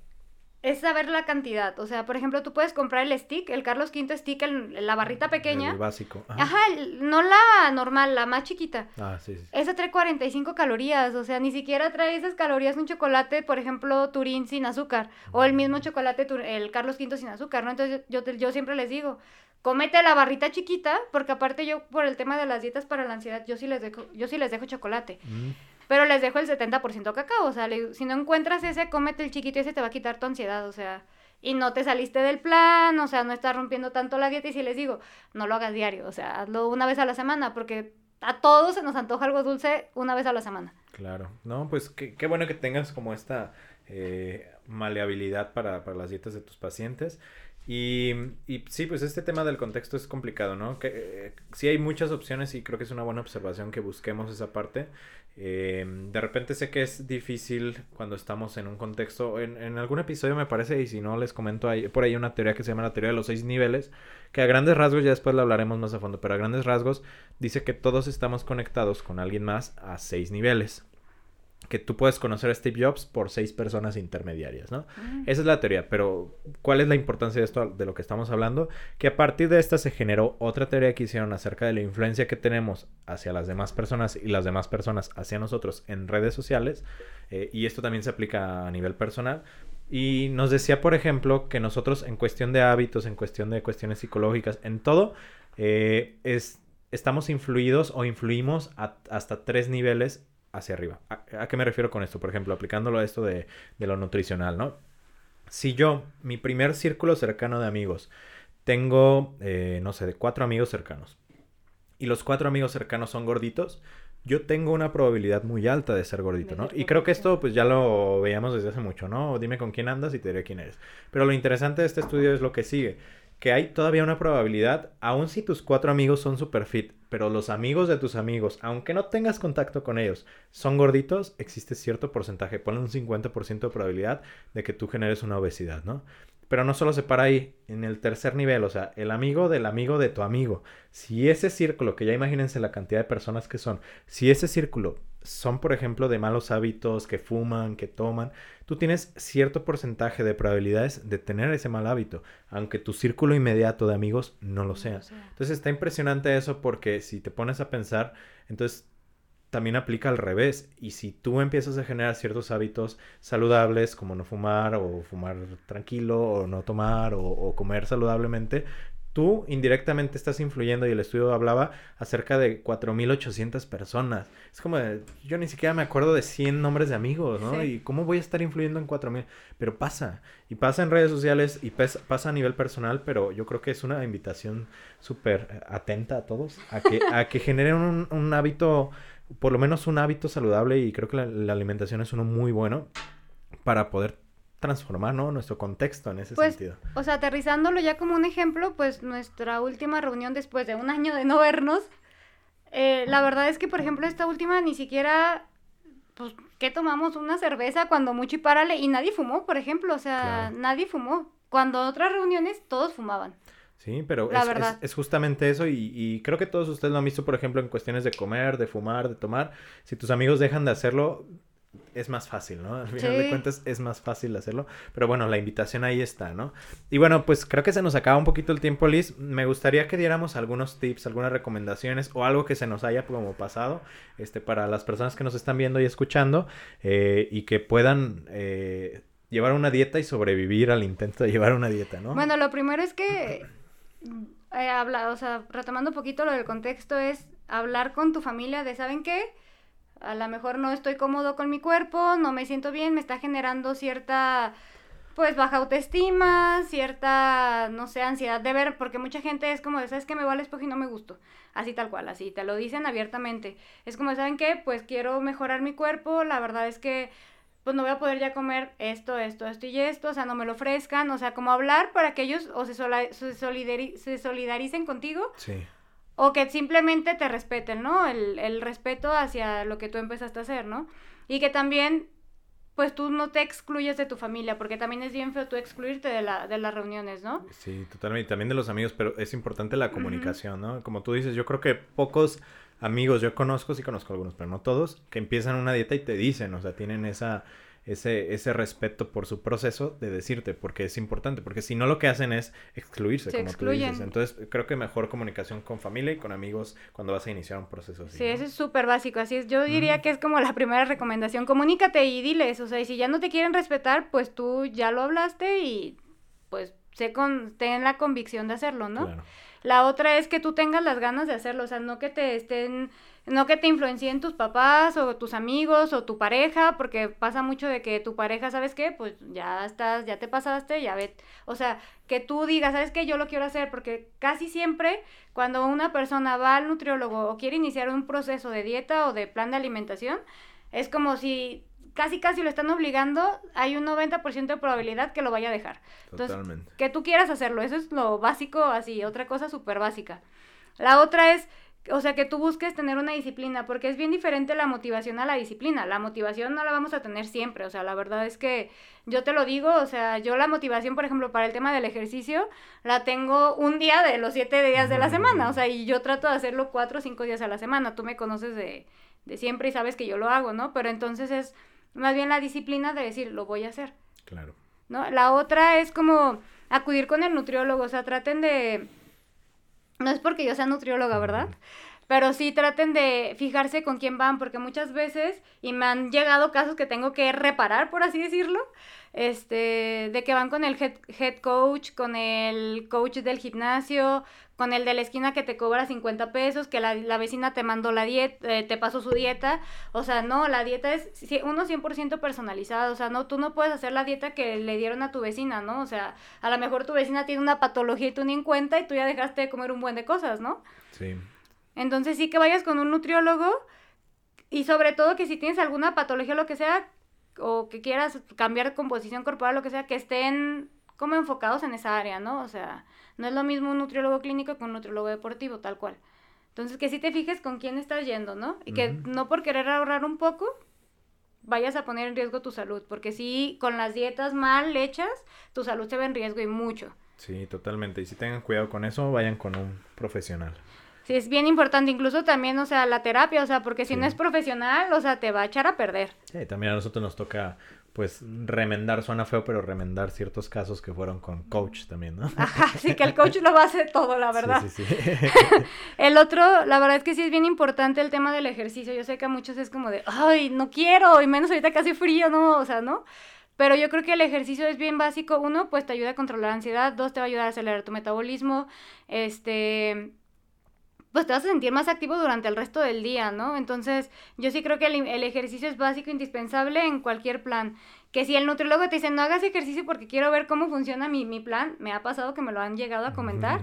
es saber la cantidad. O sea, por ejemplo, tú puedes comprar el stick, el Carlos V stick, el- la barrita pequeña. El básico. Ajá. Ajá, el- no la normal, la más chiquita. Ah, sí, sí. Esa trae 45 calorías, o sea, ni siquiera trae esas calorías un chocolate, por ejemplo, Turín sin azúcar, o el mismo chocolate, Tur- el Carlos V sin azúcar, ¿no? Entonces yo, siempre les digo, cómete la barrita chiquita, porque aparte yo por el tema de las dietas para la ansiedad, yo sí les dejo, yo sí les dejo chocolate, Mm, pero les dejo el 70% cacao, o sea, si no encuentras ese, cómete el chiquito y ese te va a quitar tu ansiedad, o sea, y no te saliste del plan, o sea, no estás rompiendo tanto la dieta y si les digo, no lo hagas diario, o sea, hazlo una vez a la semana, porque a todos se nos antoja algo dulce una vez a la semana. Claro, no, pues qué, qué bueno que tengas como esta eh, maleabilidad para, para las dietas de tus pacientes. Y, y sí, pues este tema del contexto es complicado, ¿no? Que eh, sí hay muchas opciones y creo que es una buena observación que busquemos esa parte. Eh, de repente sé que es difícil cuando estamos en un contexto, en, en algún episodio me parece, y si no les comento, hay por ahí una teoría que se llama la teoría de los seis niveles, que a grandes rasgos, ya después la hablaremos más a fondo, pero a grandes rasgos dice que todos estamos conectados con alguien más a seis niveles. Que tú puedes conocer a Steve Jobs por seis personas intermediarias, ¿no? Esa es la teoría, pero ¿cuál es la importancia de esto, de lo que estamos hablando? Que a partir de esta se generó otra teoría que hicieron acerca de la influencia que tenemos hacia las demás personas y las demás personas hacia nosotros en redes sociales, eh, y esto también se aplica a nivel personal. Y nos decía, por ejemplo, que nosotros en cuestión de hábitos, en cuestión de cuestiones psicológicas, en todo, eh, es, estamos influidos o influimos a- hasta tres niveles hacia arriba. ¿A, qué me refiero con esto? Por ejemplo, aplicándolo a esto de, lo nutricional, ¿no? Si yo, mi primer círculo cercano de amigos, tengo, eh, no sé, de cuatro amigos cercanos, y los cuatro amigos cercanos son gorditos, yo tengo una probabilidad muy alta de ser gordito, ¿no? Y creo que esto pues ya lo veíamos desde hace mucho, ¿no? Dime con quién andas y te diré quién eres. Pero lo interesante de este estudio es lo que sigue, que hay todavía una probabilidad, aun si tus cuatro amigos son super fit, pero los amigos de tus amigos, aunque no tengas contacto con ellos, son gorditos, existe cierto porcentaje, ponle un 50% de probabilidad de que tú generes una obesidad, ¿no? Pero no solo se para ahí, en el tercer nivel, o sea, el amigo del amigo de tu amigo. Si ese círculo, que ya imagínense la cantidad de personas que son, si ese círculo son, por ejemplo, de malos hábitos, que fuman, que toman, tú tienes cierto porcentaje de probabilidades de tener ese mal hábito, aunque tu círculo inmediato de amigos no lo sea. Entonces está impresionante eso porque si te pones a pensar, entonces también aplica al revés. Y si tú empiezas a generar ciertos hábitos saludables, como no fumar o fumar tranquilo o no tomar o, o comer saludablemente, tú indirectamente estás influyendo y el estudio hablaba acerca de 4.800 personas. Es como, de, yo ni siquiera me acuerdo de 100 nombres de amigos, ¿no? Sí. Y cómo voy a estar influyendo en 4.000. Pero pasa, y pasa en redes sociales y pasa a nivel personal, pero yo creo que es una invitación súper atenta a todos a que, a que generen un, un hábito, por lo menos un hábito saludable y creo que la, la alimentación es uno muy bueno para poder transformar, ¿no? Nuestro contexto en ese Pues, sentido. O sea, aterrizándolo ya como un ejemplo, pues nuestra última reunión después de un año de no vernos, eh, la verdad es que, por ejemplo, esta última ni siquiera, pues, ¿qué tomamos? Una cerveza cuando mucho y párale, y nadie fumó, por ejemplo, o sea, Claro. nadie fumó. Cuando otras reuniones todos fumaban. Sí, pero es, es justamente eso y, y creo que todos ustedes lo han visto, por ejemplo, en cuestiones de comer, de fumar, de tomar. Si tus amigos dejan de hacerlo, es más fácil, ¿no? Al final de cuentas es más fácil hacerlo. Pero bueno, la invitación ahí está, ¿no? Y bueno, pues creo que se nos acaba un poquito el tiempo, Liz. Me gustaría que diéramos algunos tips, algunas recomendaciones o algo que se nos haya como pasado este, para las personas que nos están viendo y escuchando eh, y que puedan... Eh, llevar una dieta y sobrevivir al intento de llevar una dieta, ¿no? Bueno, lo primero es que he hablado, o sea, retomando un poquito lo del contexto, es hablar con tu familia de, ¿saben qué? a lo mejor no estoy cómodo con mi cuerpo, no me siento bien, me está generando cierta pues baja autoestima, cierta, no sé, ansiedad de ver, porque mucha gente es como, ¿sabes que me va al espejo y no me gusto? Así tal cual, así, te lo dicen abiertamente. Es como, ¿saben qué? Pues quiero mejorar mi cuerpo, la verdad es que pues no voy a poder ya comer esto, esto, esto y esto, o sea, no me lo ofrezcan, o sea, como hablar para que ellos o se, se, se solidaricen contigo. Sí o que simplemente te respeten, ¿no? El, respeto hacia lo que tú empezaste a hacer, ¿no? Y que también, pues tú no te excluyes de tu familia, porque también es bien feo tú excluirte de, la, de las reuniones, ¿no? Sí, totalmente, también de los amigos, pero es importante la comunicación, ¿no? Como tú dices, yo creo que pocos amigos, yo conozco, sí conozco algunos, pero no todos, que empiezan una dieta y te dicen, o sea, tienen esa ese, ese respeto por su proceso de decirte, porque es importante, porque si no lo que hacen es excluirse, como tú dices. Entonces, creo que mejor comunicación con familia y con amigos cuando vas a iniciar un proceso así. Sí, eso es súper básico, así es. Yo diría que es como la primera recomendación, comunícate y diles, o sea, y si ya no te quieren respetar, pues tú ya lo hablaste y pues sé con, ten la convicción de hacerlo, ¿no? La otra es que tú tengas las ganas de hacerlo, o sea, no que te estén no que te influencien tus papás o tus amigos o tu pareja, porque pasa mucho de que tu pareja, ¿sabes qué? Pues ya estás, ya te pasaste, ya ve, o sea, que tú digas, ¿sabes qué? Yo lo quiero hacer, porque casi siempre cuando una persona va al nutriólogo o quiere iniciar un proceso de dieta o de plan de alimentación, es como si casi casi lo están obligando, hay un 90% de probabilidad que lo vaya a dejar. Entonces, que tú quieras hacerlo, eso es lo básico, así, otra cosa súper básica. La otra es o sea, que tú busques tener una disciplina, porque es bien diferente la motivación a la disciplina. La motivación no la vamos a tener siempre, o sea, la verdad es que yo te lo digo, o sea, yo la motivación, por ejemplo, para el tema del ejercicio, la tengo un día de los siete días de la semana, o sea, y yo trato de hacerlo cuatro o cinco días a la semana. Tú me conoces de, de siempre y sabes que yo lo hago, ¿no? Pero entonces es más bien la disciplina de decir, lo voy a hacer. Claro. ¿No? La otra es como acudir con el nutriólogo, o sea, traten de no es porque yo sea nutrióloga, ¿verdad? Pero sí traten de fijarse con quién van, porque muchas veces, y me han llegado casos que tengo que reparar, por así decirlo, este, de que van con el head, head coach, con el coach del gimnasio, con el de la esquina que te cobra 50 pesos, que la, la vecina te mandó la dieta, eh, te pasó su dieta. O sea, no, la dieta es uno 100% personalizado. O sea, no, tú no puedes hacer la dieta que le dieron a tu vecina, ¿no? O sea, a lo mejor tu vecina tiene una patología y tú ni en cuenta y tú ya dejaste de comer un buen de cosas, ¿no? Sí. Entonces sí que vayas con un nutriólogo y sobre todo que si tienes alguna patología o lo que sea, o que quieras cambiar composición corporal, lo que sea, que estén como enfocados en esa área, ¿no? O sea, no es lo mismo un nutriólogo clínico que un nutriólogo deportivo, tal cual. Entonces, que sí te fijes con quién estás yendo, ¿no? Y que no por querer ahorrar un poco, vayas a poner en riesgo tu salud, porque si con las dietas mal hechas, tu salud se ve en riesgo y mucho. Sí, totalmente. Y si tengan cuidado con eso, vayan con un profesional. Sí, es bien importante, incluso también, o sea, la terapia, o sea, porque si no es profesional, o sea, te va a echar a perder. Sí, también a nosotros nos toca pues remendar suena feo, pero remendar ciertos casos que fueron con coach también, ¿no? Ajá, sí, que el coach lo va a hacer todo, la verdad. Sí, sí, sí. el otro, la verdad es que sí es bien importante el tema del ejercicio. Yo sé que a muchos es como de, ay, no quiero, y menos ahorita que hace frío, ¿no? O sea, ¿no? Pero yo creo que el ejercicio es bien básico. Uno, pues te ayuda a controlar la ansiedad. Dos, te va a ayudar a acelerar tu metabolismo. Este, pues te vas a sentir más activo durante el resto del día, ¿no? Entonces, yo sí creo que el, ejercicio es básico, indispensable en cualquier plan. Que si el nutriólogo te dice, no hagas ejercicio porque quiero ver cómo funciona mi, mi plan, me ha pasado que me lo han llegado a comentar,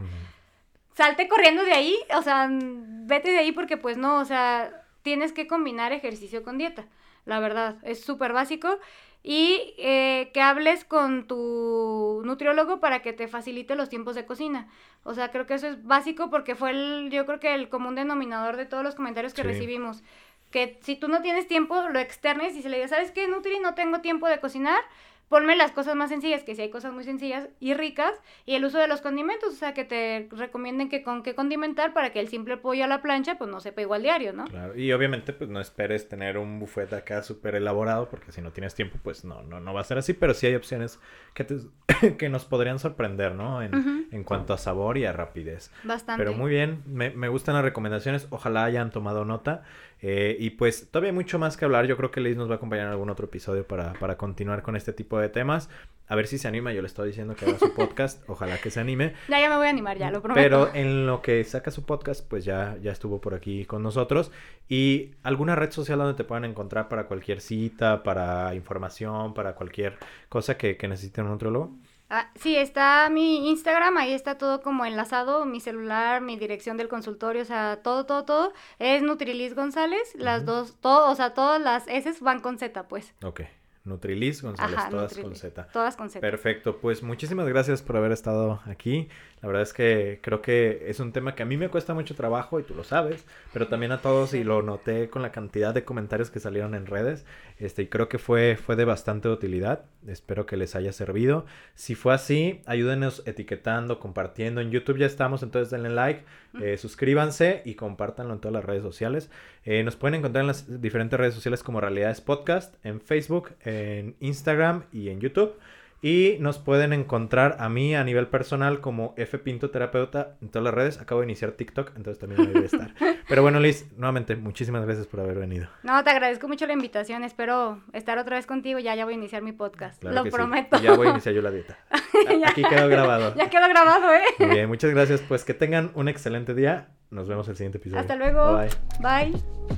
salte corriendo de ahí, o sea, vete de ahí porque pues no, o sea, tienes que combinar ejercicio con dieta, la verdad, es súper básico y eh, que hables con tu nutriólogo para que te facilite los tiempos de cocina. O sea, creo que eso es básico porque fue el, yo creo que el común denominador de todos los comentarios que recibimos. Que si tú no tienes tiempo, lo externes y se le diga, ¿sabes qué, Nutri? No tengo tiempo de cocinar, ponme las cosas más sencillas, que si hay cosas muy sencillas y ricas, y el uso de los condimentos, o sea, que te recomienden que con qué condimentar para que el simple pollo a la plancha, pues no sepa igual diario, ¿no? Claro, y obviamente, pues no esperes tener un buffet acá súper elaborado, porque si no tienes tiempo, pues no, no, no va a ser así, pero sí hay opciones que, te, que nos podrían sorprender, ¿no? En, en, cuanto a sabor y a rapidez. Bastante. Pero muy bien, me, me gustan las recomendaciones, ojalá hayan tomado nota. Eh, y pues todavía hay mucho más que hablar. Yo creo que Liz nos va a acompañar en algún otro episodio para, para continuar con este tipo de temas. A ver si se anima. Yo le estoy diciendo que haga su podcast. Ojalá que se anime. Ya, ya me voy a animar, ya lo prometo. Pero en lo que saca su podcast, pues ya, ya estuvo por aquí con nosotros. Y alguna red social donde te puedan encontrar para cualquier cita, para información, para cualquier cosa que, que necesiten un nutriólogo. Ah, sí, está mi Instagram, ahí está todo como enlazado, mi celular, mi dirección del consultorio, o sea, todo, todo, todo. Es Nutrilis González, las dos, todo, o sea, todas las S van con Z, pues. Ok. Nutrilis González, todas con Z. Todas con Z. Perfecto, pues muchísimas gracias por haber estado aquí. La verdad es que creo que es un tema que a mí me cuesta mucho trabajo y tú lo sabes, pero también a todos y lo noté con la cantidad de comentarios que salieron en redes. Este, y creo que fue, fue de bastante utilidad. Espero que les haya servido. Si fue así, ayúdenos etiquetando, compartiendo. En YouTube ya estamos, entonces denle like, eh, suscríbanse y compártanlo en todas las redes sociales. Eh, nos pueden encontrar en las diferentes redes sociales como Realidades Podcast, en Facebook, en Instagram y en YouTube. Y nos pueden encontrar a mí a nivel personal como F Pinto Terapeuta en todas las redes. Acabo de iniciar TikTok, entonces también ahí estar. Pero bueno, Liz, nuevamente, muchísimas gracias por haber venido. No, te agradezco mucho la invitación. Espero estar otra vez contigo. Ya, ya voy a iniciar mi podcast. Lo prometo. Ya voy a iniciar yo la dieta. Aquí quedó grabado. Ya quedó grabado, ¿eh? Muy bien, muchas gracias. Pues que tengan un excelente día. Nos vemos el siguiente episodio. Hasta luego. Bye. Bye.